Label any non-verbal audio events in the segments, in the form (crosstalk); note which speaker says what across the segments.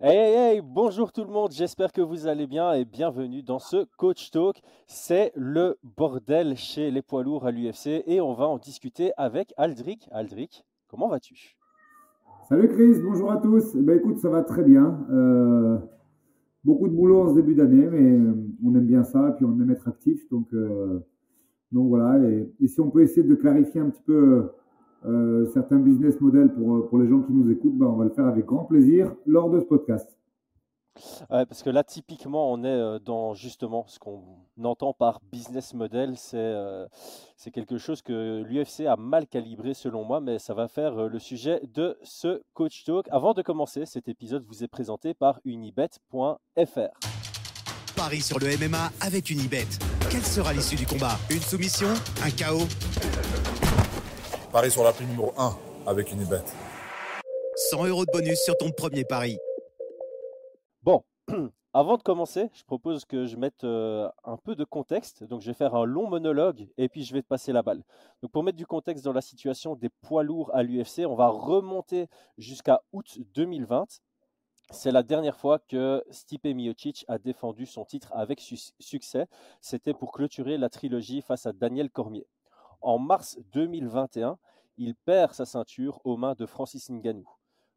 Speaker 1: Hey, hey, bonjour tout le monde, j'espère que vous allez bien et bienvenue dans ce Coach Talk. C'est le bordel chez les poids lourds à l'UFC et on va en discuter avec Aldric. Aldric, comment vas-tu?
Speaker 2: Salut Chris, bonjour à tous. Eh ben, écoute, ça va très bien. Euh, beaucoup de boulot en ce début d'année, mais euh, on aime bien ça et puis on aime être actif. Donc, euh, donc voilà, et, et si on peut essayer de clarifier un petit peu euh, certains business models pour, euh, pour les gens qui nous écoutent, ben, on va le faire avec grand plaisir lors de ce podcast.
Speaker 1: Ouais, parce que là, typiquement, on est euh, dans justement ce qu'on entend par business model. C'est c'est quelque chose que l'UFC a mal calibré selon moi, mais ça va faire le sujet de ce Coach Talk. Avant de commencer, cet épisode vous est présenté par unibet.fr.
Speaker 3: Paris sur le MMA avec Unibet. Quelle sera l'issue du combat? Une soumission? Un chaos?
Speaker 4: Paris sur l'appli numéro 1 avec Unibet.
Speaker 3: 100 euros de bonus sur ton premier pari.
Speaker 1: Bon, (clears throat) avant de commencer, je propose que je mette euh, un peu de contexte. Donc, je vais faire un long monologue et puis je vais te passer la balle. Donc, pour mettre du contexte dans la situation des poids lourds à l'UFC, on va remonter jusqu'à août 2020. C'est la dernière fois que Stipe Miocic a défendu son titre avec su- succès. C'était pour clôturer la trilogie face à Daniel Cormier. En mars 2021, il perd sa ceinture aux mains de Francis Ngannou.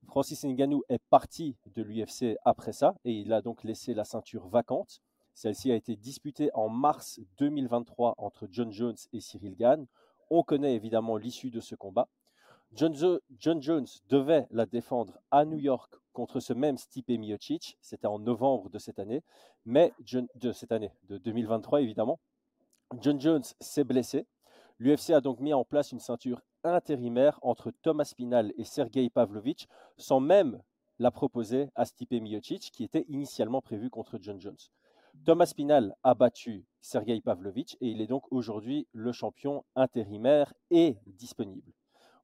Speaker 1: Francis Ngannou est parti de l'UFC après ça et il a donc laissé la ceinture vacante. Celle-ci a été disputée en mars 2023 entre John Jones et Cyril Gann. On connaît évidemment l'issue de ce combat. John, Jones devait la défendre à New York contre ce même Stipe Miocic. C'était en novembre de cette année, mais de cette année, de 2023 évidemment. John Jones s'est blessé. L'UFC a donc mis en place une ceinture intérimaire entre Thomas Spinal et Sergei Pavlovich sans même la proposer à Stipe Miocic qui était initialement prévu contre John Jones. Thomas Spinal a battu Sergei Pavlovich et il est donc aujourd'hui le champion intérimaire et disponible.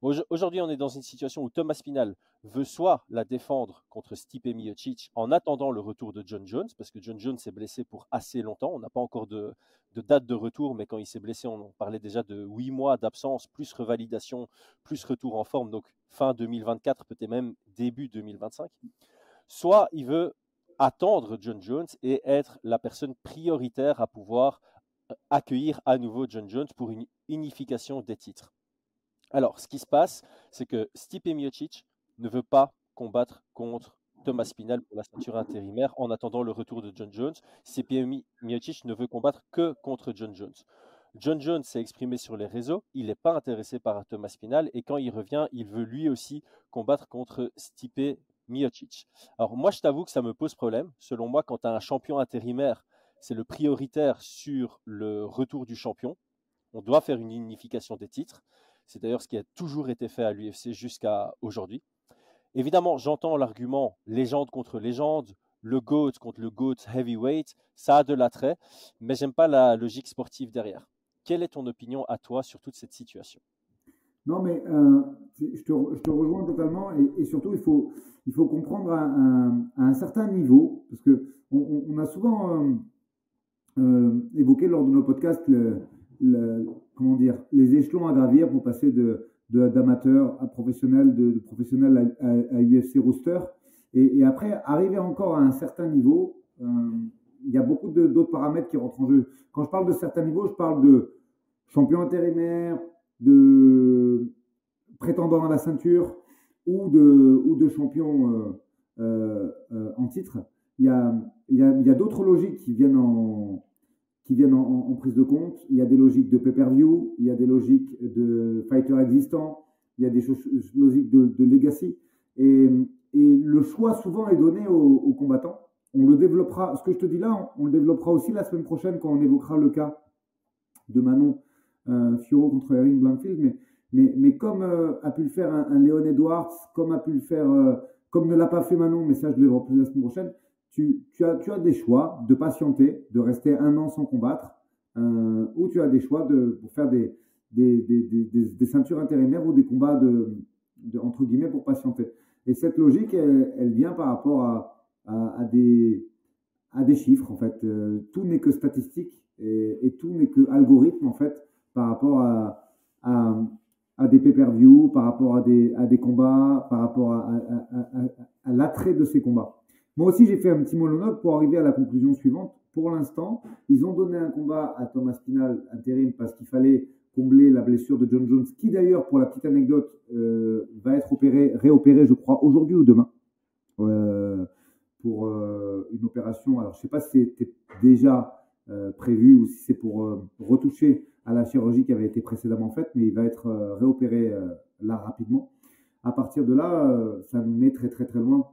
Speaker 1: Aujo- Aujourd'hui, on est dans une situation où Thomas Spinal veut soit la défendre contre Stipe Miocic en attendant le retour de John Jones, parce que John Jones s'est blessé pour assez longtemps. On n'a pas encore de, de date de retour, mais quand il s'est blessé, on parlait déjà de huit mois d'absence, plus revalidation, plus retour en forme, donc fin 2024, peut-être même début 2025. Soit il veut attendre John Jones et être la personne prioritaire à pouvoir euh, accueillir à nouveau John Jones pour une unification des titres. Alors, ce qui se passe, c'est que Stipe Miocic ne veut pas combattre contre Thomas Spinal pour la ceinture intérimaire en attendant le retour de John Jones. Stipe Mi- Miocic ne veut combattre que contre John Jones. John Jones s'est exprimé sur les réseaux, il n'est pas intéressé par Thomas Spinal et quand il revient, il veut lui aussi combattre contre Stipe Miocic. Alors moi, je t'avoue que ça me pose problème. Selon moi, quand tu as un champion intérimaire, c'est le prioritaire sur le retour du champion. On doit faire une unification des titres. C'est d'ailleurs ce qui a toujours été fait à l'UFC jusqu'à aujourd'hui. Évidemment, j'entends l'argument légende contre légende, le GOAT contre le GOAT heavyweight, ça a de l'attrait, mais j'aime pas la logique sportive derrière. Quelle est ton opinion à toi sur toute cette situation?
Speaker 2: Non, mais euh, je, te, rejoins totalement et, surtout, il faut, comprendre à, un- certain niveau, parce que on, a souvent euh, euh, évoqué lors de nos podcasts le- comment dire, les échelons à gravir pour passer de d'amateur à professionnel, de, professionnel à, UFC roster. Et, après, arriver encore à un certain niveau, euh, il y a beaucoup d'autres paramètres qui rentrent en jeu. Quand je parle de certains niveaux, je parle de champion intérimaire, de prétendant à la ceinture ou de, ou de champion euh, euh, en titre. Il y a, a, il y a d'autres logiques qui viennent, en, qui viennent en, prise de compte. Il y a des logiques de pay-per-view, il y a des logiques de fighters existants, il y a des choses- logiques de, legacy. Et, le choix souvent est donné aux, aux combattants. On le développera, ce que je te dis là, on, le développera aussi la semaine prochaine quand on évoquera le cas de Manon euh, Fiorot contre Erin Blanfield, mais, mais, mais comme euh, a pu le faire un, un Léon Edwards, comme a pu le faire, euh, comme ne l'a pas fait Manon, mais ça je le plus la semaine prochaine, tu, tu, as, tu as des choix de patienter, de rester un an sans combattre, euh, ou tu as des choix de, pour faire des, des, des, des, des, ceintures intérimaires ou des combats de, entre guillemets pour patienter. Et cette logique, elle, vient par rapport à, à, des, à des chiffres en fait. Euh, tout n'est que statistique et, tout n'est que algorithme en fait par rapport à, à, des pay-per-view, par rapport à des, à des combats, par rapport à, à l'attrait de ces combats. Moi aussi, j'ai fait un petit monologue pour arriver à la conclusion suivante. Pour l'instant, ils ont donné un combat à Thomas Spinal intérim parce qu'il fallait combler la blessure de John Jones, qui d'ailleurs, pour la petite anecdote, euh, va être opéré, réopéré, je crois, aujourd'hui ou demain, euh, pour euh, une opération. Alors, je ne sais pas si c'était déjà prévu ou si c'est pour retoucher à la chirurgie qui avait été précédemment faite, mais il va être réopéré là rapidement. À partir de là, ça nous met très très très loin.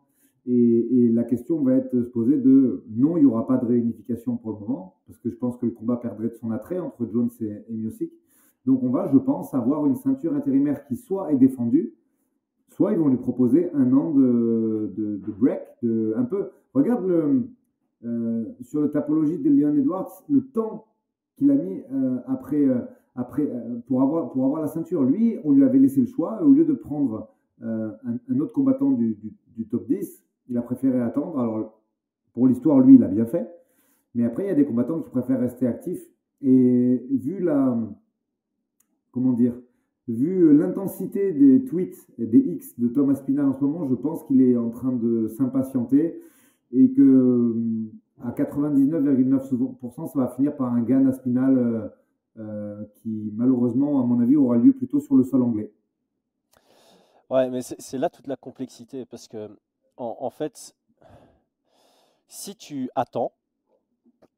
Speaker 2: Et, la question va être se poser de non, il n'y aura pas de réunification pour le moment, parce que je pense que le combat perdrait de son attrait entre Jones et, et. Donc on va, je pense, avoir une ceinture intérimaire qui soit est défendue, soit ils vont lui proposer un an de, break, un peu. Regarde le, euh, sur la topologie de Leon Edwards, le temps qu'il a mis euh, après, euh, après pour, avoir, pour avoir la ceinture. Lui, on lui avait laissé le choix, au lieu de prendre un, autre combattant du, du, top 10, il a préféré attendre. Alors, pour l'histoire, lui, il a bien fait. Mais après, il y a des combattants qui préfèrent rester actifs. Et vu la, comment dire, vu l'intensité des tweets et des X de Thomas Spinal en ce moment, je pense qu'il est en train de s'impatienter et que à 99,9%, ça va finir par un gain à Spinal euh, euh, qui, malheureusement, à mon avis, aura lieu plutôt sur le sol anglais.
Speaker 1: Ouais, mais c'est là toute la complexité parce que, en fait, si tu attends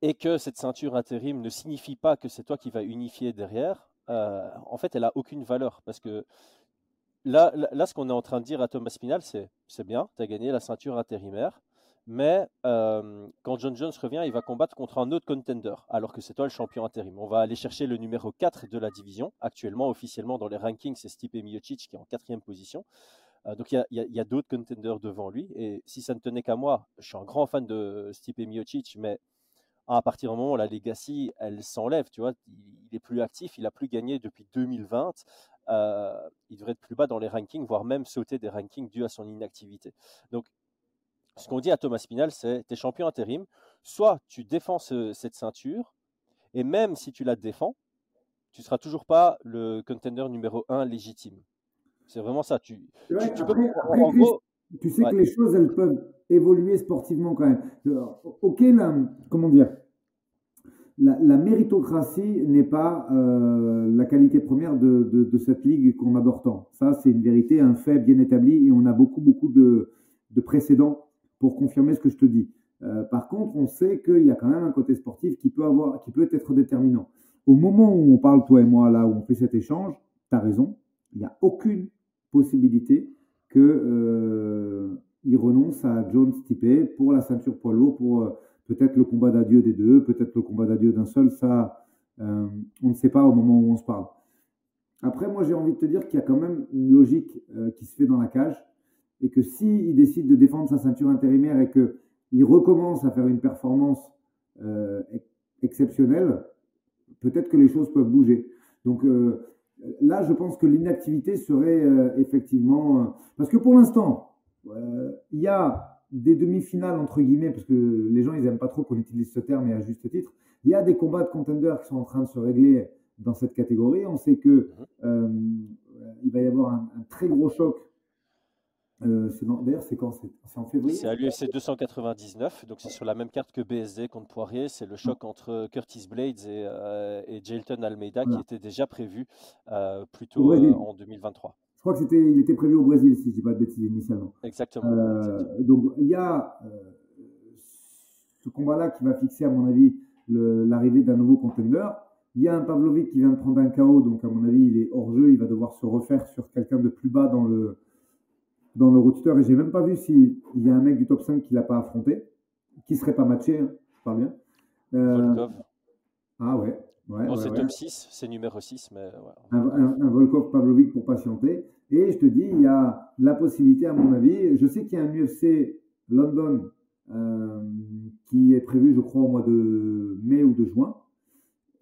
Speaker 1: et que cette ceinture intérim ne signifie pas que c'est toi qui vas unifier derrière, euh, en fait, elle a aucune valeur parce que là, là, ce qu'on est en train de dire à Thomas Spinal, c'est c'est bien, tu as gagné la ceinture intérimaire, mais euh, quand John Jones revient, il va combattre contre un autre contender, alors que c'est toi le champion intérim. On va aller chercher le numéro 4 de la division. Actuellement, officiellement, dans les rankings, c'est Stipe Miocic qui est en quatrième position. Euh, donc il y a, d'autres contenders devant lui. Et si ça ne tenait qu'à moi, je suis un grand fan de Stipe Miocic, mais à partir du moment où la legacy, elle s'enlève, tu vois, il est plus actif, il a plus gagné depuis 2020, euh, il devrait être plus bas dans les rankings, voire même sauter des rankings dû à son inactivité. Donc, ce qu'on dit à Thomas Spinal, c'est tu es champion intérim, soit tu défends cette ceinture, et même si tu la défends, tu seras toujours pas le contender numéro 1 légitime. C'est vraiment ça. Tu,
Speaker 2: tu, peux, en gros, tu sais que les choses, elles peuvent évoluer sportivement quand même. Ok, la, comment dire la, méritocratie n'est pas euh, la qualité première de, de, cette ligue qu'on adore tant. Ça, c'est une vérité, un fait bien établi et on a beaucoup, beaucoup de, de précédents pour confirmer ce que je te dis. Euh, par contre, on sait qu'il y a quand même un côté sportif qui peut, avoir, qui peut être déterminant. Au moment où on parle, toi et moi, là, où on fait cet échange, tu as raison, il n'y a aucune possibilité qu'il euh, renonce à Jones Stipe pour la ceinture poids lourd, pour euh, peut-être le combat d'adieu des deux, peut-être le combat d'adieu d'un seul. Ça, euh, on ne sait pas au moment où on se parle. Après, moi, j'ai envie de te dire qu'il y a quand même une logique qui se fait dans la cage et que s'il décide de défendre sa ceinture intérimaire et qu'il recommence à faire une performance exceptionnelle, peut-être que les choses peuvent bouger. Donc, là, je pense que l'inactivité serait euh, effectivement... Euh, parce que pour l'instant, euh, il y a des demi-finales, entre guillemets, parce que les gens, ils n'aiment pas trop qu'on utilise ce terme, et à juste titre. Il y a des combats de contenders qui sont en train de se régler dans cette catégorie. On sait que mhm. il va y avoir un très gros choc euh, D'ailleurs, c'est quand? C'est en février?
Speaker 1: C'est à l'UFC 299, donc c'est sur la même carte que BSD contre Poirier. C'est le choc entre Curtis Blades et, euh, et Jailton Almeida qui était déjà prévu euh, plus tôt euh, en 2023.
Speaker 2: Je crois que c'était, il était prévu au Brésil, si je ne dis pas de bêtises initialement.
Speaker 1: Exactement.
Speaker 2: Donc il y a ce combat-là qui va fixer, à mon avis, l'arrivée d'un nouveau contender. Il y a un Pavlovic qui vient de prendre un KO, donc à mon avis, il est hors jeu. Il va devoir se refaire sur quelqu'un de plus bas dans le, dans le roadster et j'ai même pas vu s'il y a un mec du top 5 qui l'a pas affronté, qui serait pas matché, hein, je parle bien.
Speaker 1: Euh,
Speaker 2: ah ouais. ouais,
Speaker 1: c'est top 6, c'est numéro 6. Mais
Speaker 2: un, Volkov Pavlovic pour patienter. Et je te dis, il y a la possibilité, à mon avis, je sais qu'il y a un UFC London euh, qui est prévu, je crois, au mois de mai ou de juin.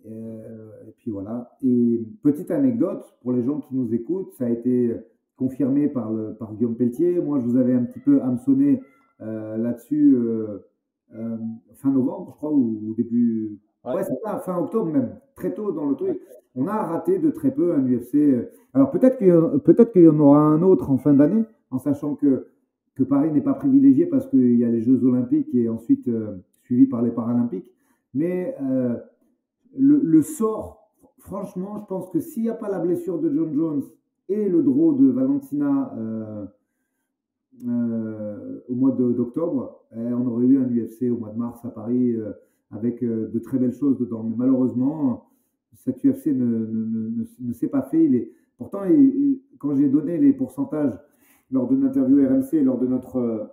Speaker 2: Euh, et puis voilà. Et petite anecdote pour les gens qui nous écoutent, ça a été confirmé par, le, par Guillaume Pelletier. Moi, je vous avais un petit peu hameçonné euh, là-dessus euh, euh, fin novembre, je crois, ou, début. Ouais, c'est ça, fin octobre même, très tôt dans le truc. On a raté de très peu un UFC. Alors peut-être qu'il peut qu'il y en aura un autre en fin d'année, en sachant que que Paris n'est pas privilégié parce qu'il y a les Jeux Olympiques et ensuite suivi par les Paralympiques. Mais le, le, sort, franchement, je pense que s'il n'y a pas la blessure de John Jones et le draw de Valentina euh, au mois d'octobre, on aurait eu un UFC au mois de mars à Paris euh, avec euh, de très belles choses dedans. Mais malheureusement, cet UFC ne, ne, ne, s'est pas fait. Il est... Pourtant, quand j'ai donné les pourcentages lors de l'interview RMC, lors de notre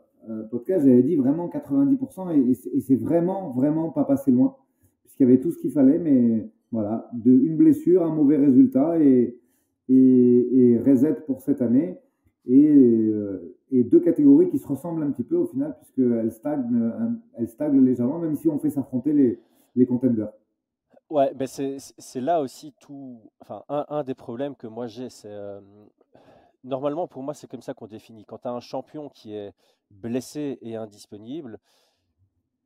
Speaker 2: podcast, j'avais dit vraiment 90% et, et c'est vraiment, vraiment pas passé loin, puisqu'il y avait tout ce qu'il fallait, mais voilà, de, une blessure, un mauvais résultat et, et, et reset pour cette année. Et et deux catégories qui se ressemblent un petit peu au final, puisqu'elles stagnent, elles stagnent légèrement, même si on fait s'affronter les, les contenders.
Speaker 1: Ouais, ben c'est là aussi tout. Enfin, un, un, des problèmes que moi j'ai, c'est. Euh, normalement, pour moi, c'est comme ça qu'on définit. Quand tu as un champion qui est blessé et indisponible,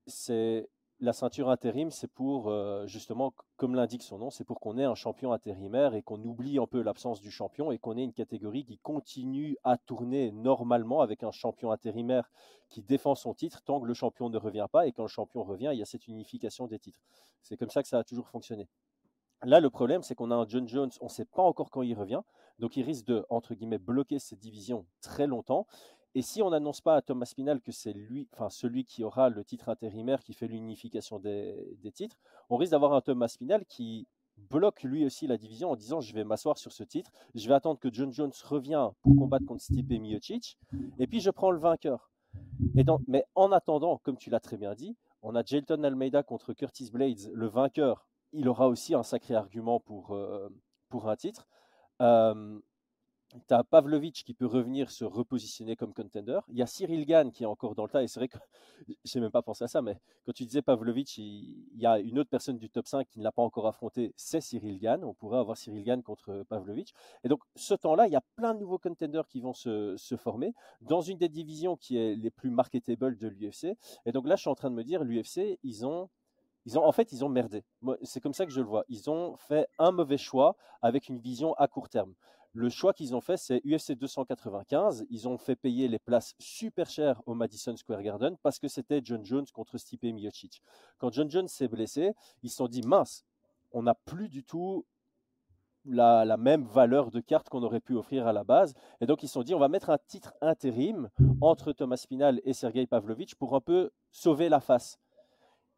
Speaker 1: c'est la ceinture intérim, c'est pour, euh, justement, comme l'indique son nom, c'est pour qu'on ait un champion intérimaire et qu'on oublie un peu l'absence du champion et qu'on ait une catégorie qui continue à tourner normalement avec un champion intérimaire qui défend son titre tant que le champion ne revient pas et quand le champion revient, il y a cette unification des titres. C'est comme ça que ça a toujours fonctionné. Là, le problème, c'est qu'on a un John Jones, on ne sait pas encore quand il revient, donc il risque de, entre guillemets, bloquer cette division très longtemps. Et si on n'annonce pas à Thomas Spinal que c'est lui, enfin celui qui aura le titre intérimaire, qui fait l'unification des, titres, on risque d'avoir un Thomas Spinal qui bloque lui aussi la division en disant je vais m'asseoir sur ce titre, je vais attendre que John Jones revienne pour combattre contre Stipe Miocic, et puis je prends le vainqueur. Et mais en attendant, comme tu l'as très bien dit, on a Jelton Almeida contre Curtis Blades, le vainqueur. Il aura aussi un sacré argument pour, euh, pour un titre. Euh, tu as Pavlovic qui peut revenir se repositionner comme contender. Il y a Cyril Gann qui est encore dans le tas. Et c'est vrai que (laughs) je n'ai même pas pensé à ça, mais quand tu disais Pavlovic, il, y a une autre personne du top 5 qui ne l'a pas encore affronté, c'est Cyril Gann. On pourrait avoir Cyril Gann contre Pavlovic. Et donc, ce temps-là, il y a plein de nouveaux contenders qui vont se, former dans une des divisions qui est les plus marketable de l'UFC. Et donc là, je suis en train de me dire, l'UFC, ils ont ils ont, en fait, ils ont merdé. C'est comme ça que je le vois. Ils ont fait un mauvais choix avec une vision à court terme. Le choix qu'ils ont fait, c'est UFC 295. Ils ont fait payer les places super chères au Madison Square Garden parce que c'était John Jones contre Stipe Miocic. Quand John Jones s'est blessé, ils se sont dit mince, on n'a plus du tout la, même valeur de carte qu'on aurait pu offrir à la base. Et donc, ils se sont dit, on va mettre un titre intérim entre Thomas Spinal et Sergei Pavlovich pour un peu sauver la face.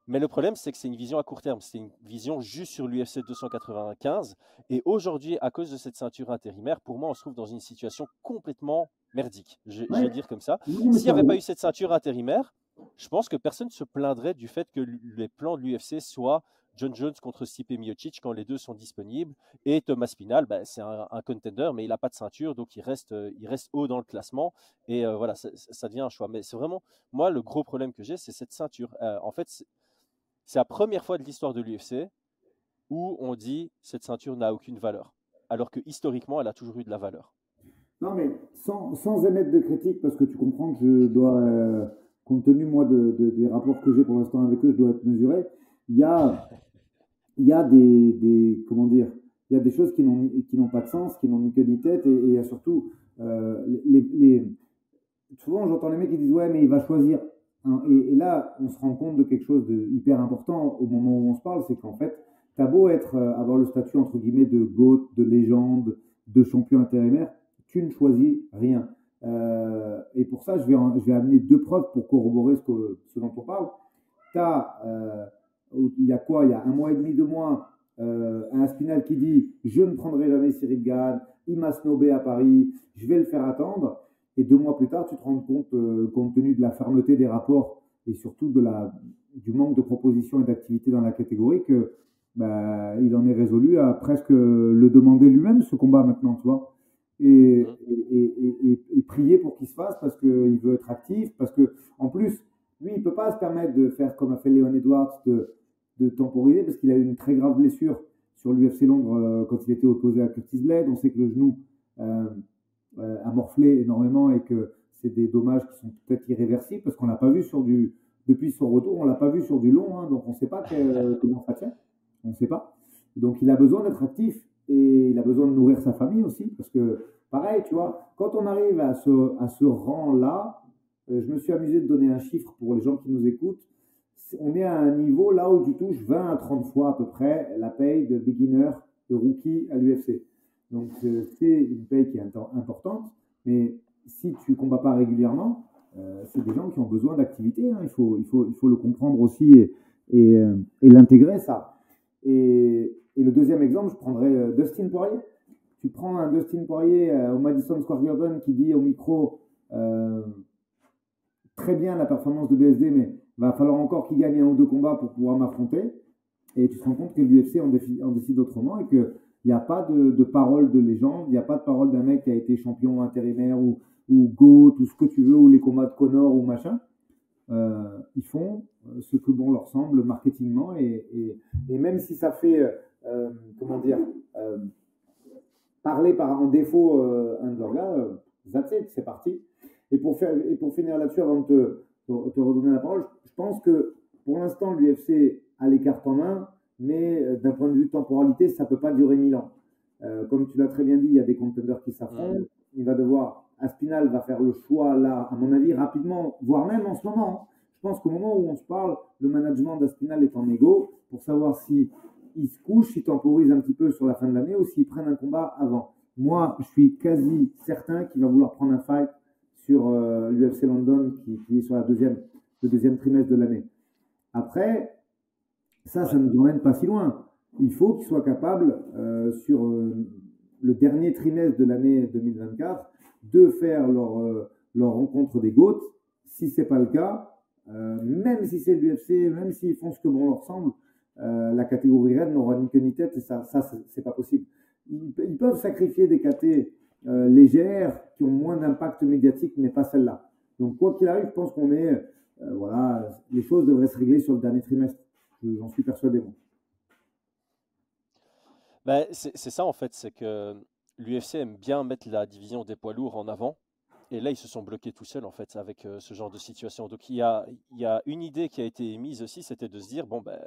Speaker 1: Mais le problème, c'est que c'est une vision à court terme. C'est une vision juste sur l'UFC 295. Et aujourd'hui, à cause de cette ceinture intérimaire, pour moi, on se trouve dans une situation complètement merdique. Je, vais dire comme ça. S'il n'y avait pas eu cette ceinture intérimaire, je pense que personne ne se plaindrait du fait que les plans de l'UFC soient John Jones contre Stipe Miocic quand les deux sont disponibles. Et Thomas Spinal, ben, c'est un, contender, mais il n'a pas de ceinture, donc il reste, euh, il reste haut dans le classement. Et euh, voilà, ça, devient un choix. Mais c'est vraiment, moi, le gros problème que j'ai, c'est cette ceinture. Euh, en fait, c'est la première fois de l'histoire de l'UFC où on dit cette ceinture n'a aucune valeur, alors que historiquement, elle a toujours eu de la valeur.
Speaker 2: Non, mais sans, sans émettre de critique, parce que tu comprends que je dois, euh, compte tenu moi de, des rapports que j'ai pour l'instant avec eux, je dois être mesuré. Il y a, y a des, des, comment dire, il y a des choses qui n'ont pas de sens, qui n'ont ni queue ni tête, et, il y a surtout euh, les, les, souvent j'entends les mecs qui disent ouais mais il va choisir Hein, et, là, on se rend compte de quelque chose de hyper important au moment où on se parle, c'est qu'en fait, t'as beau être, euh, avoir le statut entre guillemets de GOAT, de légende, de champion intérimaire, tu ne choisis rien. Euh, et pour ça, je vais, amener deux preuves pour corroborer ce dont on parle. T'as, euh, il y a quoi? Il y a un mois et demi, deux mois, euh, un Spinal qui dit Je ne prendrai jamais Cyril Gann, il m'a snobé à Paris, je vais le faire attendre. Et deux mois plus tard, tu te rends compte, euh, compte tenu de la fermeté des rapports et surtout de la, du manque de propositions et d'activités dans la catégorie, que bah, il en est résolu à presque le demander lui-même, ce combat maintenant, tu vois. Et, et, et, prier pour qu'il se fasse parce qu'il veut être actif, parce que en plus, lui, il peut pas se permettre de faire comme a fait Léon Edwards, de, de temporiser, parce qu'il a eu une très grave blessure sur l'UFC Londres euh, quand il était opposé à Curtis Blade. On sait que le genou, euh, a morflé énormément et que c'est des dommages qui sont peut-être irréversibles parce qu'on l'a pas vu sur du depuis son retour, on l'a pas vu sur du long, hein, donc on ne sait pas (laughs) comment ça tient, on ne sait pas. Donc il a besoin d'être actif et il a besoin de nourrir sa famille aussi parce que pareil, tu vois, quand on arrive à ce à ce rang là, je me suis amusé de donner un chiffre pour les gens qui nous écoutent. On est à un niveau là où tu touches 20 à 30 fois à peu près la paye de beginner, de rookie à l'UFC. Donc c'est une paye qui est importante, mais si tu combats pas régulièrement, euh, c'est des gens qui ont besoin d'activité. Hein. Il, faut, il, faut, il faut le comprendre aussi et, et, euh, l'intégrer, ça. Et, et, le deuxième exemple, je prendrais euh, Dustin Poirier. Tu prends un Dustin Poirier au Madison Square Garden qui dit au micro très bien la performance de BSD, mais va falloir encore qu'il gagne un ou deux combats pour pouvoir m'affronter. Et tu te rends compte que l'UFC en, en, décide autrement et qu'il n'y a pas de, de, parole de légende, il n'y a pas de parole d'un mec qui a été champion intérimaire ou, ou Go, tout ce que tu veux, ou les combats de Connor ou machin. Euh, ils font euh, ce que bon leur semble marketingement et, et, même si ça fait, euh, comment dire, parler par en défaut un de leurs gars, c'est parti. Et pour, faire, et pour finir là-dessus, avant de te, te, redonner la parole, je pense que pour l'instant, l'UFC a les cartes en main, mais d'un point de vue temporalité, ça peut pas durer mille ans. comme tu l'as très bien dit, il y a des contenders qui s'affrontent. Il va devoir Aspinal va faire le choix là, à mon avis, rapidement, voire même en ce moment. Je pense qu'au moment où on se parle, le management d'Aspinal est en égo pour savoir si il se couche, s'il temporise un petit peu sur la fin de l'année ou s'il prennent un combat avant. Moi, je suis quasi certain qu'il va vouloir prendre un fight sur euh, l'UFC London qui, qui, est sur la deuxième, le deuxième trimestre de l'année. Après, ça, ça ne nous emmène pas si loin. Il faut qu'il soit capable, euh, sur euh, le dernier trimestre de l'année 2024, de faire leur, euh, leur rencontre des GOAT. Si c'est pas le cas, même si c'est l'UFC, même s'ils font ce que bon leur semble, la catégorie Red n'aura ni queue ni tête et ça, ça c'est pas possible. Ils, ils, peuvent sacrifier des catés légères qui ont moins d'impact médiatique, mais pas celle-là. Donc quoi qu'il arrive, je pense qu'on est, voilà, les choses devraient se régler sur le dernier trimestre. J'en suis persuadé.
Speaker 1: Ben, c'est ça en fait, c'est que l'UFC aime bien mettre la division des poids lourds en avant. Et là, ils se sont bloqués tout seuls, en fait, avec euh, ce genre de situation. Donc, il y, a, il y a une idée qui a été émise aussi, c'était de se dire, bon, ben,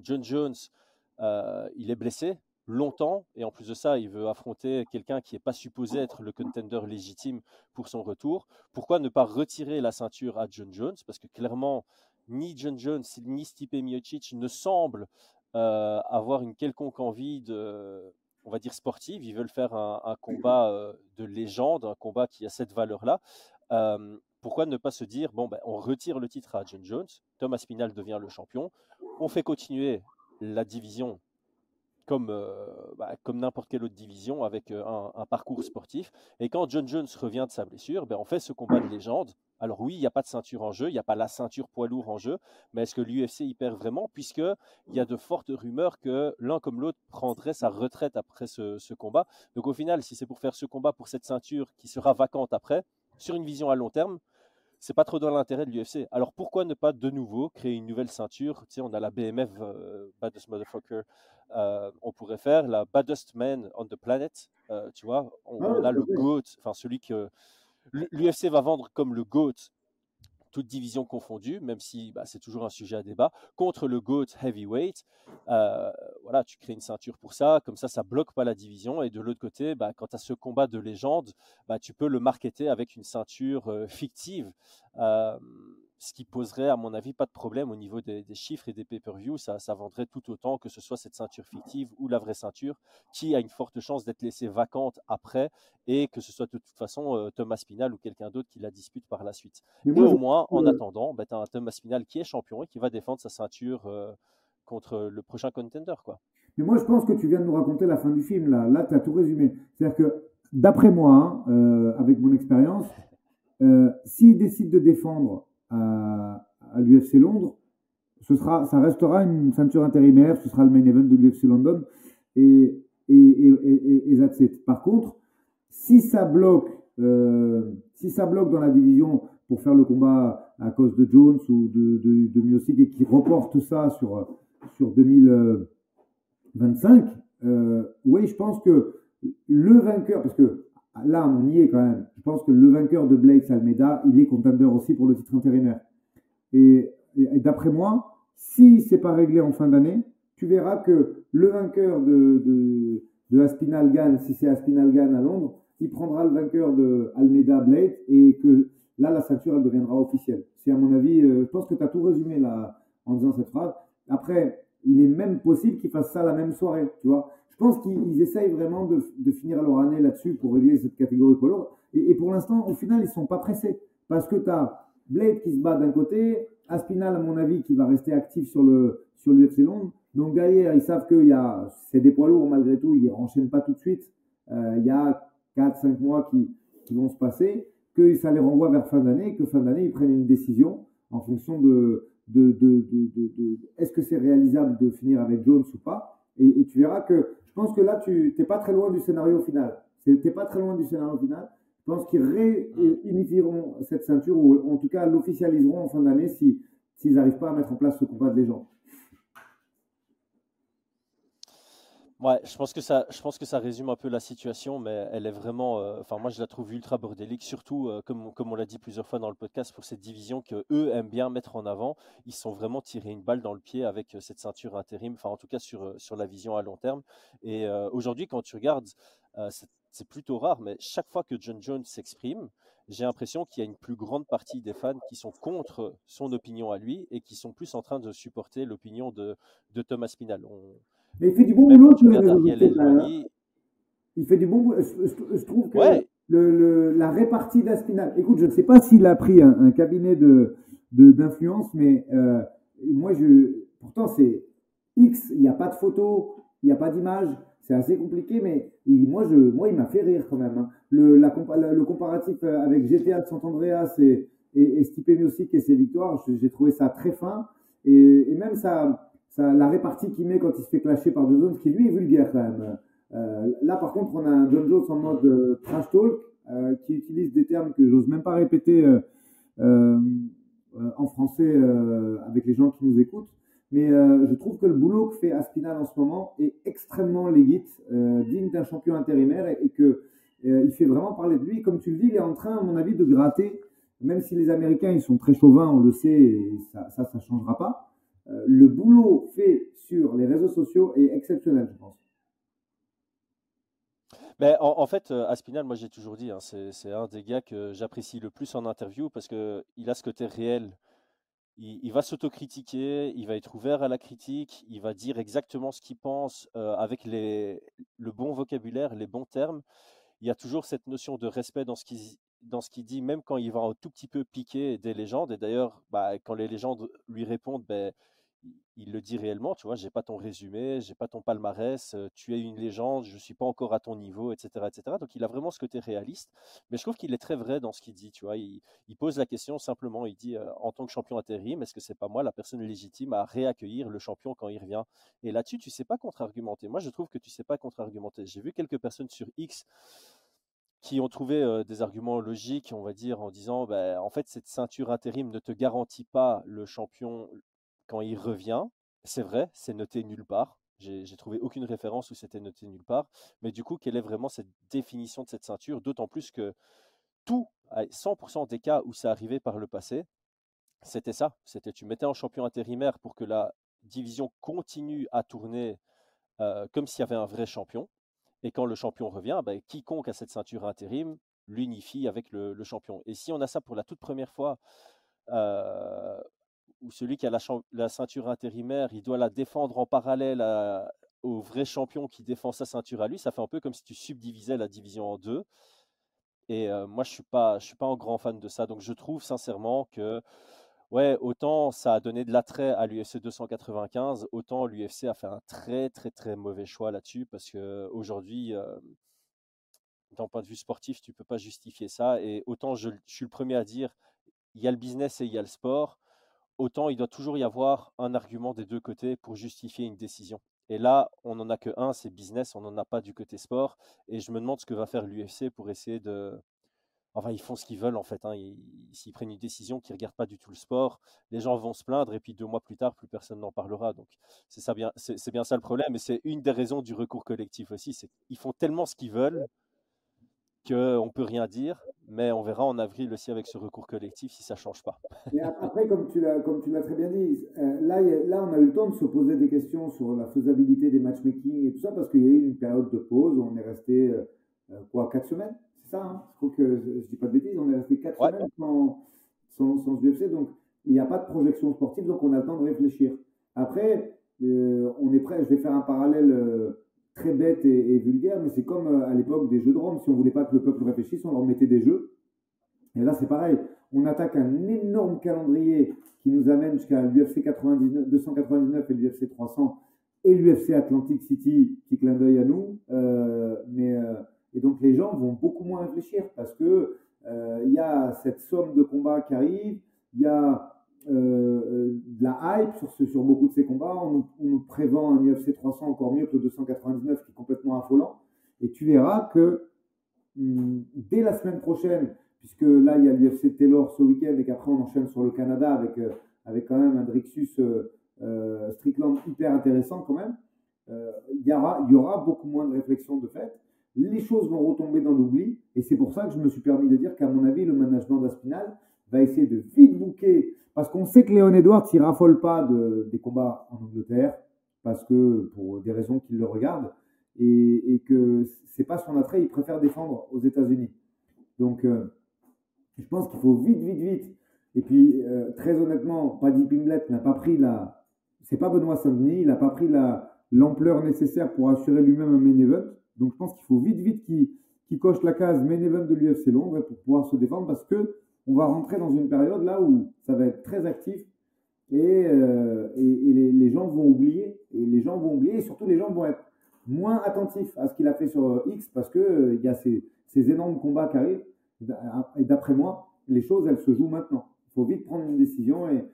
Speaker 1: John Jones, euh, il est blessé longtemps, et en plus de ça, il veut affronter quelqu'un qui n'est pas supposé être le contender légitime pour son retour. Pourquoi ne pas retirer la ceinture à John Jones? Parce que clairement, ni John Jones, ni Stipe Miocic ne semblent euh, avoir une quelconque envie de on va dire sportive. Ils veulent faire un, combat euh, de légende, un combat qui a cette valeur-là. Euh, pourquoi ne pas se dire, bon, ben, on retire le titre à John Jones, Thomas Spinal devient le champion, on fait continuer la division comme, bah, comme n'importe quelle autre division avec un, un, parcours sportif. Et quand John Jones revient de sa blessure, ben, on fait ce combat de légende. Alors oui, il n'y a pas de ceinture en jeu, il n'y a pas la ceinture poids lourd en jeu, mais est-ce que l'UFC y perd vraiment Puisqu'il y a de fortes rumeurs que l'un comme l'autre prendrait sa retraite après ce, ce, combat? Donc au final, si c'est pour faire ce combat pour cette ceinture qui sera vacante après, sur une vision à long terme, c'est pas trop dans l'intérêt de l'UFC. Alors pourquoi ne pas de nouveau créer une nouvelle ceinture? Tu sais, on a la BMF, euh, Baddest Motherfucker, euh, on pourrait faire la Baddest Man on the Planet, euh, tu vois. On, ah, on a le GOAT, enfin celui que l'UFC va vendre comme le GOAT toutes divisions confondues, même si bah, c'est toujours un sujet à débat, contre le GOAT heavyweight. Euh, voilà, tu crées une ceinture pour ça, comme ça, ça bloque pas la division. Et de l'autre côté, bah, quand tu ce combat de légende, bah, tu peux le marketer avec une ceinture euh, fictive. Euh, ce qui poserait, à mon avis, pas de problème au niveau des, des chiffres et des pay-per-view. Ça, ça, vendrait tout autant que ce soit cette ceinture fictive ou la vraie ceinture, qui a une forte chance d'être laissée vacante après et que ce soit de toute façon euh, Thomas Spinal ou quelqu'un d'autre qui la dispute par la suite. Mais, Mais au moins, en euh... attendant, bah, tu as un Thomas Spinal qui est champion et qui va défendre sa ceinture euh, contre le prochain contender. Quoi.
Speaker 2: Mais moi, je pense que tu viens de nous raconter la fin du film. Là, là tu as tout résumé. C'est-à-dire que, d'après moi, hein, avec mon expérience, s'il décide de défendre à, l'UFC Londres, ce sera, ça restera une ceinture intérimaire, ce sera le main event de l'UFC London et, et, et, et. Par contre, si ça bloque, euh, si ça bloque dans la division pour faire le combat à cause de Jones ou de, de, de et qui reporte tout ça sur, sur 2025, euh, oui, je pense que le vainqueur, parce que là, on y est quand même. Je pense que le vainqueur de Blades Almeida, il est contender aussi pour le titre intérimaire. Et, d'après moi, si c'est pas réglé en fin d'année, tu verras que le vainqueur de, de, de gagne, si c'est Aspinal gagne à Londres, il prendra le vainqueur de Almeida Blade et que là, la ceinture, elle deviendra officielle. C'est à mon avis, euh, je pense que tu as tout résumé là en disant cette phrase. Après, il est même possible qu'ils fassent ça la même soirée, tu vois. Je pense qu'ils essayent vraiment de, de, finir leur année là-dessus pour régler cette catégorie lourd. Et, et, pour l'instant, au final, ils sont pas pressés parce que tu as Blade qui se bat d'un côté, Aspinal, à mon avis, qui va rester actif sur le sur l'UFC Londres. Donc derrière, ils savent que c'est des poids lourds malgré tout, ils enchaînent pas tout de suite. Euh, il y a 4-5 mois qui, qui vont se passer, que ça les renvoie vers fin d'année, que fin d'année, ils prennent une décision en fonction de, de, de, de est-ce que c'est réalisable de finir avec Jones ou pas? Et, et, tu verras que je pense que là, tu n'es pas très loin du scénario final. Tu n'es pas très loin du scénario final. Je pense qu'ils réunifieront cette ceinture, ou en tout cas l'officialiseront en fin d'année s'ils si, n'arrivent pas à mettre en place ce combat de légende.
Speaker 1: Ouais, je pense que ça, je pense que ça résume un peu la situation, mais elle est vraiment, euh, moi je la trouve ultra bordélique, surtout euh, comme, comme on l'a dit plusieurs fois dans le podcast pour cette division que eux aiment bien mettre en avant. Ils sont vraiment tirés une balle dans le pied avec euh, cette ceinture intérim, enfin en tout cas sur sur la vision à long terme. Et aujourd'hui, quand tu regardes, c'est plutôt rare, mais chaque fois que John Jones s'exprime, j'ai l'impression qu'il y a une plus grande partie des fans qui sont contre son opinion à lui et qui sont plus en train de supporter l'opinion de, de Thomas Spinal.
Speaker 2: Mais il fait du bon boulot sur les réseaux Il fait du bon boulot. Je, trouve que le, le, la répartie d'Aspinal. Écoute, je ne sais pas s'il a pris un, un cabinet de d'influence, mais euh, moi, je, pourtant, c'est X, il n'y a pas de photo, il n'y a pas d'image, c'est assez compliqué, mais il, moi, je, moi, il m'a fait rire quand même. Hein. Le, la, le comparatif euh, avec GTA de Sant'Andreas et, et, et Stipe Miocic et ses victoires, j'ai trouvé ça très fin. Et, et même ça, la répartie qu'il met quand il se fait clasher par John Jones, qui lui est vulgaire quand même. Euh, là, par contre, on a un John Jones en mode euh, trash talk, euh, qui utilise des termes que j'ose même pas répéter euh, en français avec les gens qui nous écoutent. Mais je trouve que le boulot que fait Aspinal en ce moment est extrêmement légit, digne d'un champion intérimaire, et, et que il fait vraiment parler de lui. Comme tu le dis, il est en train, à mon avis, de gratter. Même si les Américains, ils sont très chauvins, on le sait, et ça, ça, ça changera pas. Euh, le boulot fait sur les réseaux sociaux est exceptionnel, je pense.
Speaker 1: Mais en, fait, euh, Aspinal, moi j'ai toujours dit, hein, c'est un des gars que j'apprécie le plus en interview parce qu'il a ce côté réel. Il, va s'autocritiquer, il va être ouvert à la critique, il va dire exactement ce qu'il pense euh, avec les, le bon vocabulaire, les bons termes. Il y a toujours cette notion de respect dans ce qu'il dans ce qu'il dit, même quand il va un tout petit peu piquer des légendes. Et d'ailleurs, bah, quand les légendes lui répondent, ben, il le dit réellement, tu vois, j'ai pas ton résumé, j'ai pas ton palmarès, euh, tu es une légende, je suis pas encore à ton niveau, etc., etc. Donc il a vraiment ce côté réaliste, mais je trouve qu'il est très vrai dans ce qu'il dit, tu vois. Il, pose la question simplement, il dit euh, en tant que champion intérim, est-ce que c'est pas moi la personne légitime à réaccueillir le champion quand il revient? Et là-dessus, tu sais pas contre-argumenter. Moi, je trouve que tu sais pas contre-argumenter. J'ai vu quelques personnes sur X qui ont trouvé euh, des arguments logiques, on va dire, en disant, bah, en fait, cette ceinture intérim ne te garantit pas le champion quand il revient, c'est vrai, c'est noté nulle part. J'ai trouvé aucune référence où c'était noté nulle part. Mais du coup, quelle est vraiment cette définition de cette ceinture? D'autant plus que tout, 100% des cas où ça arrivait par le passé, c'était ça. C'était tu mettais un champion intérimaire pour que la division continue à tourner euh, comme s'il y avait un vrai champion. Et quand le champion revient, ben, quiconque a cette ceinture intérim l'unifie avec le, champion. Et si on a ça pour la toute première fois euh, où celui qui a la, ceinture intérimaire, il doit la défendre en parallèle au vrai champion qui défend sa ceinture à lui. Ça fait un peu comme si tu subdivisais la division en deux. Et euh, moi, je suis pas, je suis pas un grand fan de ça. Donc, je trouve sincèrement que, ouais, autant ça a donné de l'attrait à l'UFC 295, autant l'UFC a fait un très, très, très mauvais choix là-dessus parce que aujourd'hui, euh, d'un point de vue sportif, tu peux pas justifier ça. Et autant je suis le premier à dire, il y a le business et il y a le sport autant il doit toujours y avoir un argument des deux côtés pour justifier une décision. Et là, on n'en a que un, c'est business, on n'en a pas du côté sport. Et je me demande ce que va faire l'UFC pour essayer de... Enfin, ils font ce qu'ils veulent en fait. Hein. S'ils prennent une décision qui ne regarde pas du tout le sport, les gens vont se plaindre et puis deux mois plus tard, plus personne n'en parlera. Donc c'est bien, bien ça le problème. Et c'est une des raisons du recours collectif aussi. C'est qu'ils font tellement ce qu'ils veulent qu'on ne peut rien dire, mais on verra en avril aussi avec ce recours collectif si ça ne change pas.
Speaker 2: Et après, comme tu l'as très bien dit, euh, là, là, on a eu le temps de se poser des questions sur la faisabilité des matchmaking et tout ça, parce qu'il y a eu une période de pause où on est resté, euh, quoi, quatre semaines C'est ça, hein? Je crois que je ne dis pas de bêtises, on est resté 4 semaines sans, sans, sans UFC, donc il n'y a pas de projection sportive, donc on a le temps de réfléchir. Après, euh, on est prêt, je vais faire un parallèle euh, très bête et, vulgaire, mais c'est comme euh, à l'époque des jeux de Rome. Si on voulait pas que le peuple réfléchisse, on leur mettait des jeux. Et là, c'est pareil. On attaque un énorme calendrier qui nous amène jusqu'à l'UFC 299 et l'UFC 300 et l'UFC Atlantic City, qui clin d'œil à nous. mais, et donc, les gens vont beaucoup moins réfléchir parce que il y a cette somme de combats qui arrive, il y a euh, de la hype sur, beaucoup de ces combats. On, nous prévend un UFC 300 encore mieux que le 299 qui est complètement affolant. Et tu verras que hmm, dès la semaine prochaine, puisque là il y a l'UFC Taylor ce week-end et qu'après on enchaîne sur le Canada avec, euh, quand même un Drixus euh, Strickland hyper intéressant quand même, il y, aura, il y aura beaucoup moins de réflexion de fait. Les choses vont retomber dans l'oubli et c'est pour ça que je me suis permis de dire qu'à mon avis, le management d'Aspinal va essayer de vite bouquer parce qu'on sait que Léon Edwards, il raffole pas de, des combats en Angleterre, parce que pour des raisons qu'il le regarde, et, et que c'est pas son attrait, il préfère défendre aux États-Unis. Donc, euh, je pense qu'il faut vite, vite, vite. Et puis, euh, très honnêtement, Paddy Pimblett n'a pas pris la. C'est pas Benoît Saint-Denis, il n'a pas pris la l'ampleur nécessaire pour assurer lui-même un main event. Donc, je pense qu'il faut vite, vite qu'il coche la case main event de l'UFC Londres pour pouvoir se défendre parce que on va rentrer dans une période là où ça va être très actif et, euh, les, gens vont oublier et les gens vont oublier et surtout les gens vont être moins attentifs à ce qu'il a fait sur X parce que euh, y a ces, énormes combats qui arrivent et d'après moi les choses elles se jouent maintenant il faut vite prendre une décision et,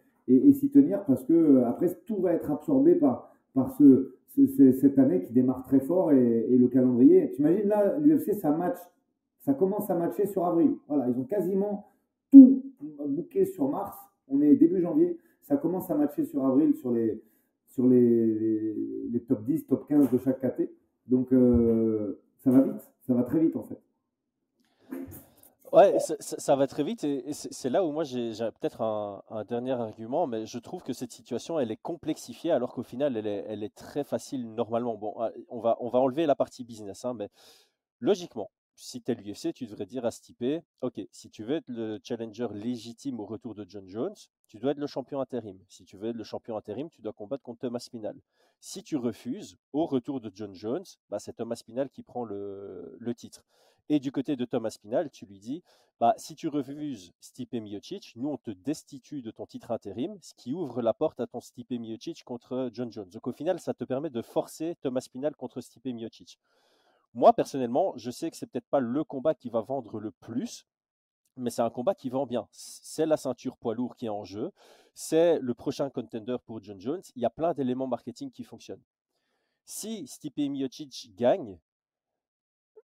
Speaker 2: s'y tenir parce que euh, après tout va être absorbé par par ce, cette année qui démarre très fort et, le calendrier. Tu imagines là, l'UFC, ça match, ça commence à matcher sur avril. Voilà, ils ont quasiment tout bouqué sur mars. On est début janvier. Ça commence à matcher sur avril sur les, sur les, les, top 10, top 15 de chaque KT. Donc euh, ça va vite. Ça va très vite en fait.
Speaker 1: Ouais, ça, va très vite et, c'est là où moi j'ai peut-être un, dernier argument, mais je trouve que cette situation elle est complexifiée alors qu'au final elle est, elle est, très facile normalement. Bon, ah, on va, on va enlever la partie business, hein, mais logiquement, si tu es l'UFC, tu devrais dire à Stipe, OK, si tu veux être le challenger légitime au retour de John Jones, tu dois être le champion intérim. Si tu veux être le champion intérim, tu dois combattre contre Thomas Spinal. Si tu refuses, au retour de John Jones, bah, c'est Thomas Spinal qui prend le, titre. Et du côté de Thomas Spinal, tu lui dis, bah, si tu refuses Stipe Miocic, nous on te destitue de ton titre intérim, ce qui ouvre la porte à ton Stipe Miocic contre John Jones. Donc au final, ça te permet de forcer Thomas Spinal contre Stipe Miocic. Moi, personnellement, je sais que c'est peut-être pas le combat qui va vendre le plus, mais c'est un combat qui vend bien. C'est la ceinture poids lourd qui est en jeu. C'est le prochain contender pour John Jones. Il y a plein d'éléments marketing qui fonctionnent. Si Stipe Miocic gagne,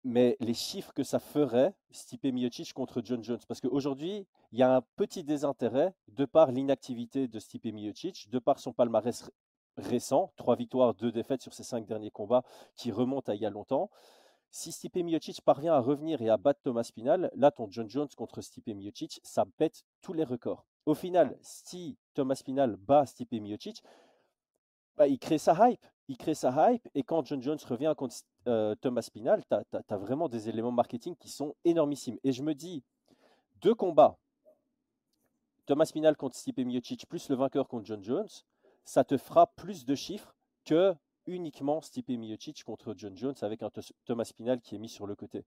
Speaker 1: mais les chiffres que ça ferait, Stipe Miocic contre John Jones, parce qu'aujourd'hui, il y a un petit désintérêt de par l'inactivité de Stipe Miocic, de par son palmarès récent, trois victoires, deux défaites sur ses cinq derniers combats qui remontent à il y a longtemps. Si Stipe Miocic parvient à revenir et à battre Thomas Spinal, là, ton John Jones contre Stipe Miocic, ça pète tous les records. Au final, si Thomas Spinal bat Stipe Miocic, bah, il crée sa hype. Il crée sa hype. Et quand John Jones revient contre euh, Thomas Spinal, tu as, vraiment des éléments marketing qui sont énormissimes. Et je me dis, deux combats, Thomas Spinal contre Stipe Miocic, plus le vainqueur contre John Jones, ça te fera plus de chiffres que uniquement Stipe Miocic contre John Jones avec un Thomas Spinal qui est mis sur le côté.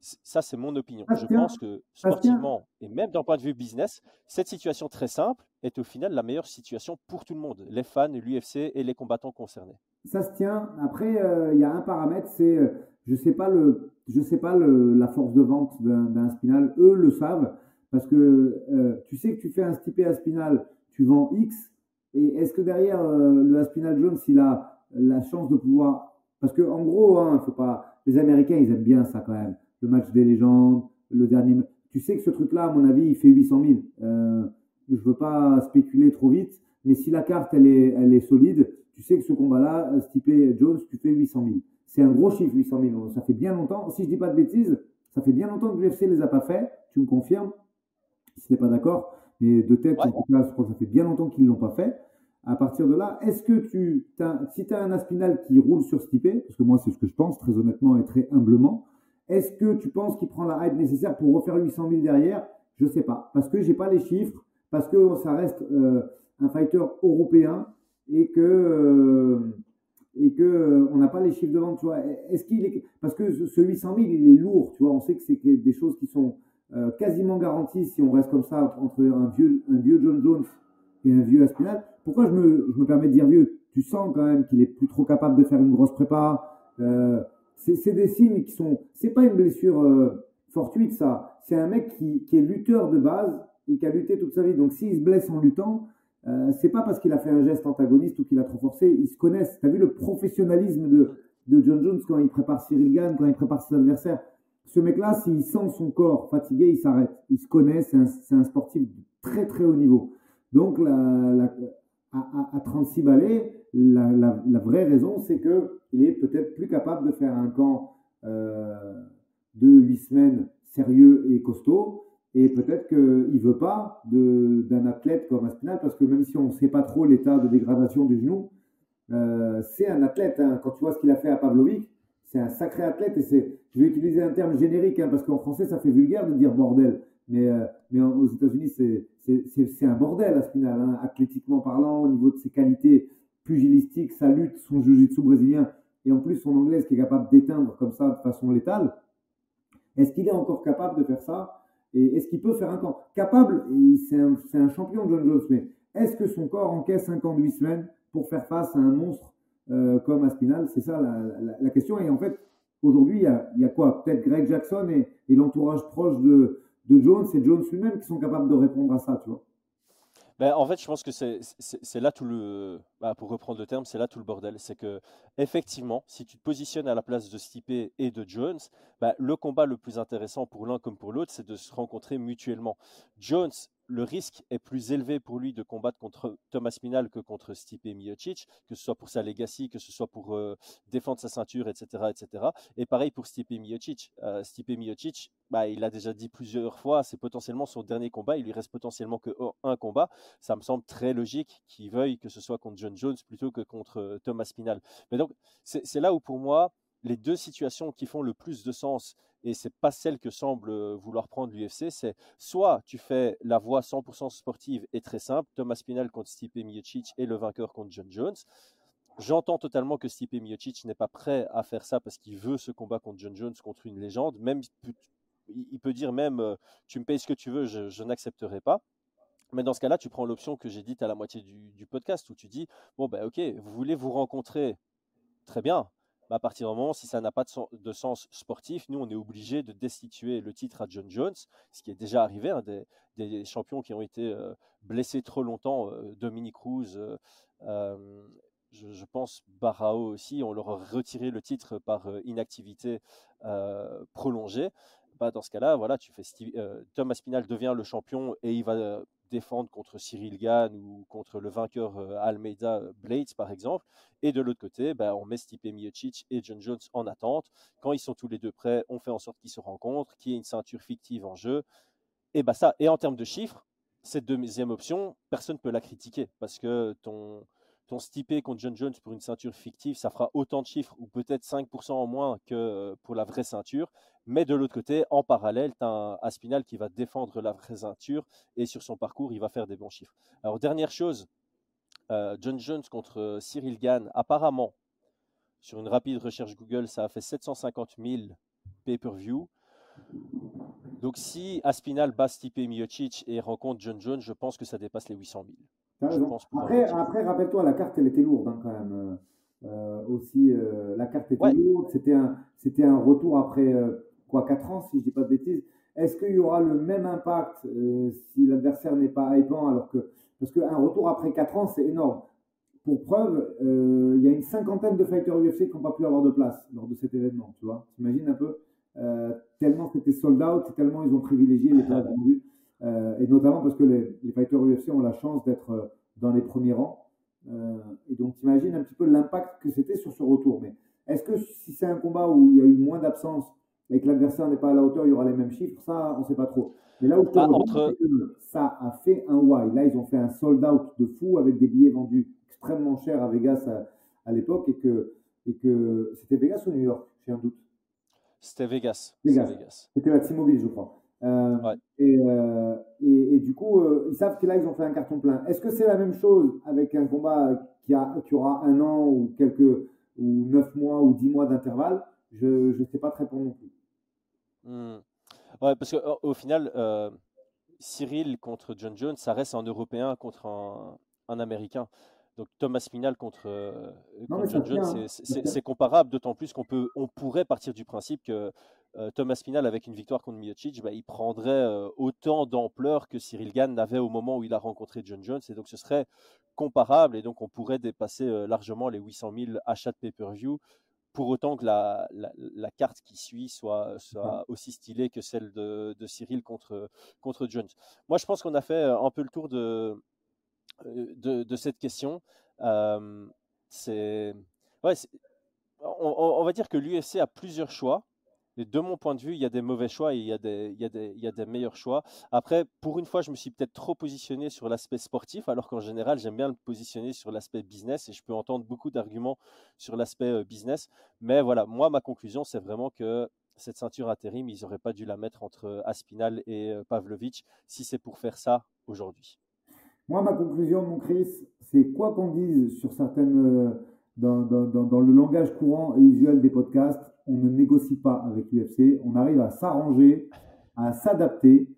Speaker 1: Ça, c'est mon opinion. Je pense que sportivement et même d'un point de vue business, cette situation très simple est au final la meilleure situation pour tout le monde, les fans, l'UFC et les combattants concernés.
Speaker 2: Ça se tient. Après, euh, il y a un paramètre, c'est euh, je sais pas le, je sais pas le, la force de vente d'un Spinal. Eux le savent parce que euh, tu sais que tu fais un Stipe à Spinal, tu vends X et est-ce que derrière euh, le Aspinal Jones, il a la chance de pouvoir. Parce que en gros, hein, faut pas. Les Américains, ils aiment bien ça quand même. Le match des légendes, le dernier. Tu sais que ce truc-là, à mon avis, il fait 800 000. Euh, je veux pas spéculer trop vite, mais si la carte elle est, elle est solide, tu sais que ce combat-là, Stipe Jones, tu fais 800 000. C'est un gros chiffre, 800 000. Ça fait bien longtemps. Si je dis pas de bêtises, ça fait bien longtemps que l'UFC les a pas fait. Tu me confirmes Si tu n'es pas d'accord. Mais de tête, en tout cas, je crois que ça fait bien longtemps qu'ils ne l'ont pas fait. À partir de là, est-ce que tu, as, si tu as un Aspinal qui roule sur Stipe, parce que moi c'est ce que je pense très honnêtement et très humblement, Est-ce que tu penses qu'il prend la hype nécessaire pour refaire 800 000 derrière? Je sais pas. Parce que j'ai pas les chiffres, parce que ça reste euh, un fighter européen et que, euh, et que euh, on n'a pas les chiffres de vente. Tu vois. Est-ce qu'il est... Parce que ce 800 000, il est lourd. Tu vois. On sait que c'est des choses qui sont quasiment garanties si on reste comme ça entre un vieux, John Jones et un vieux Aspinal. Pourquoi je me, permets de dire vieux? Tu sens quand même qu'il est plus trop capable de faire une grosse prépa. Euh, c'est des signes qui sont. C'est pas une blessure euh, fortuite, ça. C'est un mec qui, est lutteur de base et qui a lutté toute sa vie. Donc s'il se blesse en luttant, euh, c'est pas parce qu'il a fait un geste antagoniste ou qu'il a trop forcé. Ils se connaissent. Tu as vu le professionnalisme de, de John Jones quand il prépare Cyril Gann, quand il prépare ses adversaires? Ce mec-là, s'il sent son corps fatigué, il s'arrête. Il se connaît. C'est un, sportif de très très haut niveau. Donc à, 36 balais, la, la, vraie raison, c'est qu'il est peut-être plus capable de faire un camp euh, de 8 semaines sérieux et costaud. Et peut-être qu'il ne veut pas d'un athlète comme Aspinal, parce que même si on ne sait pas trop l'état de dégradation du genou, euh, c'est un athlète. Hein. Quand tu vois ce qu'il a fait à Pavlovic, c'est un sacré athlète. Et c'est, je vais utiliser un terme générique, hein, parce qu'en français, ça fait vulgaire de dire bordel. Mais, euh, mais aux États-Unis, c'est un bordel à Spinal, hein, athlétiquement parlant, au niveau de ses qualités pugilistiques, sa lutte, son jiu-jitsu brésilien, et en plus son anglaise qui est capable d'éteindre comme ça de façon létale. Est-ce qu'il est encore capable de faire ça? Et est-ce qu'il peut faire un camp? Capable, c'est un, un, champion, John Jones, mais est-ce que son corps encaisse un camp de 8 semaines pour faire face à un monstre euh, comme Aspinal C'est ça la, question. Et en fait, aujourd'hui, il, y a quoi? Peut-être Greg Jackson et, et l'entourage proche de, Jones, c'est Jones lui-même qui sont capables de répondre à ça, tu vois.
Speaker 1: Ben, en fait, je pense que c'est là tout le, bah, pour reprendre le terme, c'est là tout le bordel. C'est que, effectivement, si tu te positionnes à la place de Stipe et de Jones, bah, le combat le plus intéressant pour l'un comme pour l'autre, c'est de se rencontrer mutuellement. Jones le risque est plus élevé pour lui de combattre contre Thomas Minal que contre Stipe Miocic, que ce soit pour sa legacy, que ce soit pour euh, défendre sa ceinture, etc., etc. Et pareil pour Stipe Miocic. Euh, Stipe Miocic, bah, il a déjà dit plusieurs fois, c'est potentiellement son dernier combat. Il lui reste potentiellement que un combat. Ça me semble très logique qu'il veuille que ce soit contre John Jones plutôt que contre euh, Thomas Minal. Mais donc, c'est là où pour moi, les deux situations qui font le plus de sens, et c'est pas celle que semble euh, vouloir prendre l'UFC, c'est soit tu fais la voie 100% sportive et très simple, Thomas Spinal contre Stipe Miocic et le vainqueur contre John Jones. J'entends totalement que Stipe Miocic n'est pas prêt à faire ça parce qu'il veut ce combat contre John Jones, contre une légende. Même, il peut dire même, euh, tu me payes ce que tu veux, je, n'accepterai pas. Mais dans ce cas-là, tu prends l'option que j'ai dite à la moitié du, du, podcast où tu dis, bon, ben ok, vous voulez vous rencontrer, très bien, à partir du moment, si ça n'a pas de, sens sportif, nous, on est obligé de destituer le titre à John Jones, ce qui est déjà arrivé, hein, des, champions qui ont été euh, blessés trop longtemps, euh, Dominique Cruz, euh, je, pense Barao aussi, on leur a retiré le titre par inactivité prolongée. Bah, dans ce cas-là, voilà, tu fais Thomas Spinal devient le champion et il va défendre contre Cyril Gann ou contre le vainqueur euh, Almeida euh, Blades, par exemple. Et de l'autre côté, ben, on met Stipe Miocic et John Jones en attente. Quand ils sont tous les deux prêts, on fait en sorte qu'ils se rencontrent, qu'il y ait une ceinture fictive en jeu. Et, bah, ça, et en termes de chiffres, cette deuxième option, personne ne peut la critiquer parce que ton, ton contre John Jones pour une ceinture fictive, ça fera autant de chiffres ou peut-être 5% en moins que euh, pour la vraie ceinture. Mais de l'autre côté, en parallèle, tu as un Aspinal qui va défendre la vraie ceinture et sur son parcours, il va faire des bons chiffres. Alors, dernière chose, euh, John Jones contre euh, Cyril Gann, apparemment, sur une rapide recherche Google, ça a fait 750 000 pay-per-view. Donc, si Aspinal bat Stipe Miocic et rencontre John Jones, je pense que ça dépasse les 800 000.
Speaker 2: Après, après rappelle-toi, la carte, elle était lourde hein, quand même. Euh, aussi, la carte était lourde. C'était un, c'était un retour après quoi, 4 ans, si je dis pas de bêtises. Est-ce qu'il y aura le même impact euh, si l'adversaire n'est pas hypant alors que parce qu'un retour après 4 ans, c'est énorme. Pour preuve, euh, il y a une cinquantaine de fighters UFC qui n'ont pas pu avoir de place lors de cet événement. Tu vois, t'imagines un peu euh, Tellement c'était sold out, tellement ils ont privilégié les places vendues, et notamment parce que les, les, fighters UFC ont la chance d'être dans les premiers rangs. et donc, t'imagines un petit peu l'impact que c'était sur ce retour. Mais est-ce que si c'est un combat où il y a eu moins d'absence et que l'adversaire n'est pas à la hauteur, il y aura les mêmes chiffres, ça, on ne sait pas trop. Mais là où bah, ça a fait un why. Là, ils ont fait un sold out de fou avec des billets vendus extrêmement chers à Vegas à, l'époque et que, et que c'était Vegas ou New York, j'ai un doute.
Speaker 1: C'était Vegas.
Speaker 2: Vegas. C'était la T-Mobile, je crois. Euh, euh, et, et, du coup, euh, ils savent que là, ils ont fait un carton plein. Est-ce que c'est la même chose avec un combat qui, a, qui aura un an ou quelques ou neuf mois ou dix mois d'intervalle? Je ne sais pas très répondre non plus.
Speaker 1: Hmm. Ouais, parce qu'au final, Cyril contre John Jones, ça reste un Européen contre un, un Américain. Donc Thomas Pinal contre, John Jones, c'est comparable, d'autant plus qu'on on pourrait partir du principe que Thomas Pinal, avec une victoire contre Miocic, bah, il prendrait euh, autant d'ampleur que Cyril Gann n'avait au moment où il a rencontré John Jones. Et donc, ce serait comparable. Et donc, on pourrait dépasser euh, largement les 800 000 achats de pay-per-view pour autant que la, carte qui suit soit, aussi stylée que celle de, Cyril contre, contre Jones. Moi, je pense qu'on a fait un peu le tour de, de, cette question. c'est, on, va dire que l'UFC a plusieurs choix de mon point de vue, il y a des mauvais choix et il y a des, meilleurs choix. Après, pour une fois, je me suis peut-être trop positionné sur l'aspect sportif, alors qu'en général, j'aime bien le positionner sur l'aspect business et je peux entendre beaucoup d'arguments sur l'aspect euh, business. Mais voilà, moi, ma conclusion, c'est vraiment que cette ceinture intérim, ils n'auraient pas dû la mettre entre Aspinal et euh, Pavlovic si c'est pour faire ça aujourd'hui.
Speaker 2: Moi, ma conclusion, mon Chris, c'est quoi qu'on dise sur certaines. Euh, dans, dans, le langage courant et usuel des podcasts, on ne négocie pas avec l'UFC. On arrive à s'arranger, à s'adapter,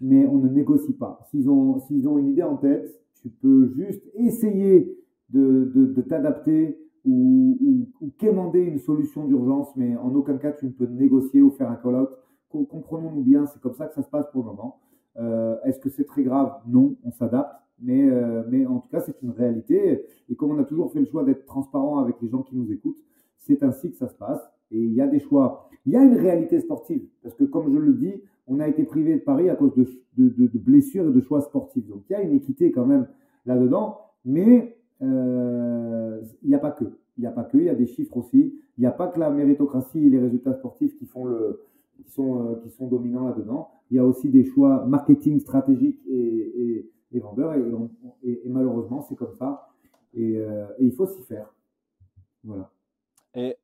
Speaker 2: mais on ne négocie pas. S'ils ont, s'ils ont une idée en tête, tu peux juste essayer de, de, t'adapter ou, ou, quémander une solution d'urgence, mais en aucun cas tu ne peux négocier ou faire un call-out. Comprenons-nous bien, c'est comme ça que ça se passe pour le moment. Euh, est-ce que c'est très grave? Non, on s'adapte. Mais, euh, mais en tout cas, c'est une réalité. Et comme on a toujours fait le choix d'être transparent avec les gens qui nous écoutent, c'est ainsi que ça se passe. Et il y a des choix. Il y a une réalité sportive. Parce que, comme je le dis, on a été privé de Paris à cause de, de, blessures et de choix sportifs. Donc, il y a une équité quand même là-dedans. Mais euh, il n'y a pas que. Il n'y a pas que. Il y a des chiffres aussi. Il n'y a pas que la méritocratie et les résultats sportifs qui, font le, qui, sont, euh, qui sont dominants là-dedans. Il y a aussi des choix marketing stratégiques et, et, vendeurs. Et, et, malheureusement, c'est comme ça. Et, euh, il faut s'y faire. Voilà.
Speaker 1: Et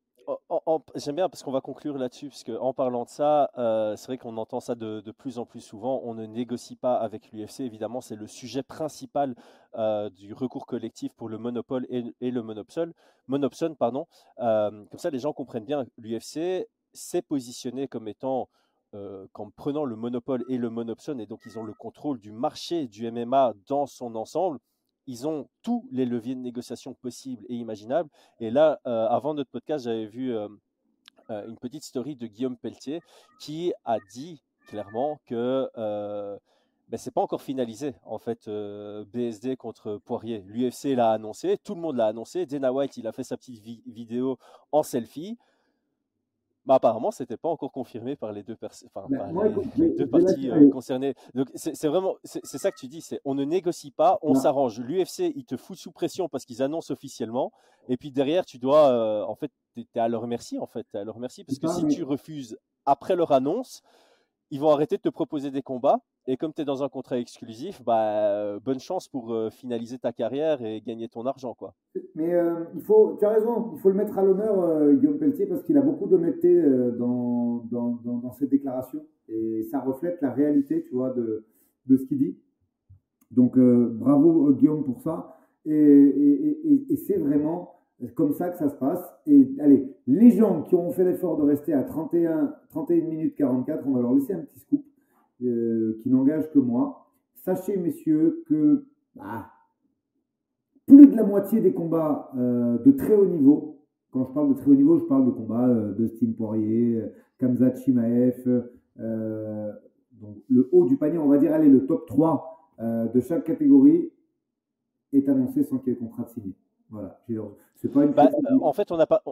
Speaker 1: J'aime bien parce qu'on va conclure là-dessus, parce qu'en parlant de ça, euh, c'est vrai qu'on entend ça de, plus en plus souvent. On ne négocie pas avec l'UFC, évidemment, c'est le sujet principal euh, du recours collectif pour le monopole et, le monopsone. monopsone. Pardon. Euh, comme ça, les gens comprennent bien. L'UFC s'est positionné comme étant, comme prenant le monopole et le monopsone, et donc ils ont le contrôle du marché du MMA dans son ensemble ils ont tous les leviers de négociation possibles et imaginables. Et là, euh, avant notre podcast, j'avais vu euh, euh, une petite story de Guillaume Pelletier qui a dit clairement que ben, c'est pas encore finalisé en fait BSD contre Poirier. L'UFC l'a annoncé, tout le monde l'a annoncé. Dana White, il a fait sa petite vidéo en selfie. Bah, apparemment, ce n'était pas encore confirmé par les deux, enfin, les, deux parties euh, concernées. Donc, c'est vraiment, c'est ça que tu dis, c'est on ne négocie pas, on s'arrange. L'UFC, il te fout sous pression parce qu'ils annoncent officiellement, et puis derrière, tu dois, euh, en fait, tu es à leur merci, en fait, à leur merci, parce que si tu refuses après leur annonce, ils vont arrêter de te proposer des combats. Et comme tu es dans un contrat exclusif, bah, euh, bonne chance pour euh, finaliser ta carrière et gagner ton argent. Quoi.
Speaker 2: Mais euh, il faut, tu as raison, il faut le mettre à l'honneur, Guillaume Pelletier, parce qu'il a beaucoup d'honnêteté dans, dans, dans, ses déclarations. Et ça reflète la réalité, tu vois, de, de ce qu'il dit. Donc, bravo, Guillaume, pour ça. Et c'est vraiment c'est comme ça que ça se passe. Et allez, les gens qui ont fait l'effort de rester à 31, 31 minutes 44, on va leur laisser un petit scoop euh, qui n'engage que moi. Sachez, messieurs, que bah, plus de la moitié des combats euh, de très haut niveau, quand je parle de très haut niveau, je parle de combats euh, de Stine Poirier, Kamzat Chimaev, le haut du panier, on va dire, allez, le top 3 de chaque catégorie est annoncé sans qu'il y ait contrat de signé. Voilà.
Speaker 1: Bah, en fait, on a, pas,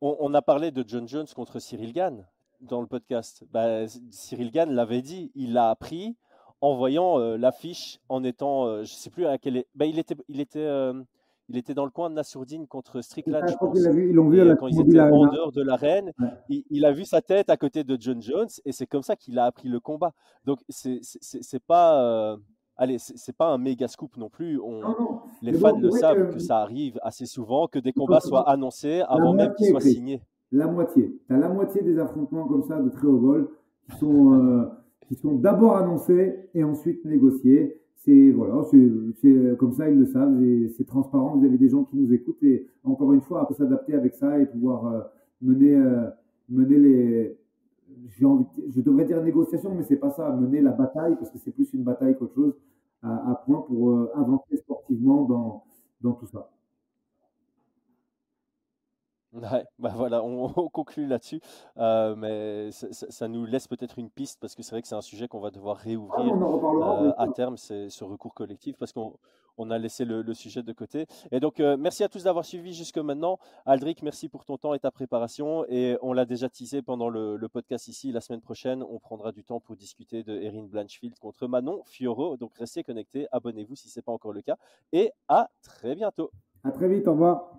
Speaker 1: on, a parlé de John Jones contre Cyril Gann dans le podcast. Bah, Cyril Gann l'avait dit, il l'a appris en voyant euh, l'affiche, en étant, euh, je sais plus à quel, bah, il était, il était, euh, il était dans le coin de Nassourdine contre Strickland. Je pense.
Speaker 2: ils l'ont vu
Speaker 1: quand ils étaient en dehors de l'arène, il, a vu sa tête à côté de John Jones et c'est comme ça qu'il a appris le combat. Donc c'est pas allez, c'est pas un méga scoop non plus. Les fans le savent que ça arrive assez souvent, que des combats soient annoncés avant même qu'ils soient signés.
Speaker 2: la moitié. Tu as la moitié des affrontements comme ça de très haut vol qui sont, euh, qui sont d'abord annoncés et ensuite négociés. C'est voilà, c'est comme ça, ils le savent, c'est transparent. Vous avez des gens qui nous écoutent et encore une fois, s'adapter avec ça et pouvoir euh, mener, euh, mener les. Envie je devrais dire négociation, mais c'est pas ça, mener la bataille parce que c'est plus une bataille qu'autre chose à, point pour avancer sportivement dans, dans tout ça.
Speaker 1: Ouais, (laughs) bah voilà, on, conclut là-dessus, euh, mais ça, nous laisse peut-être une piste parce que c'est vrai que c'est un sujet qu'on va devoir ah, réouvrir euh, à terme, c'est ce recours collectif parce qu'on on a laissé le, sujet de côté. Et donc, euh, merci à tous d'avoir suivi jusque maintenant. Aldric, merci pour ton temps et ta préparation. Et on l'a déjà teasé pendant le, le, podcast ici. La semaine prochaine, on prendra du temps pour discuter de Erin Blanchfield contre Manon Fioro. Donc, restez connectés, abonnez-vous si ce n'est pas encore le cas. Et à très bientôt.
Speaker 2: À très vite, au revoir.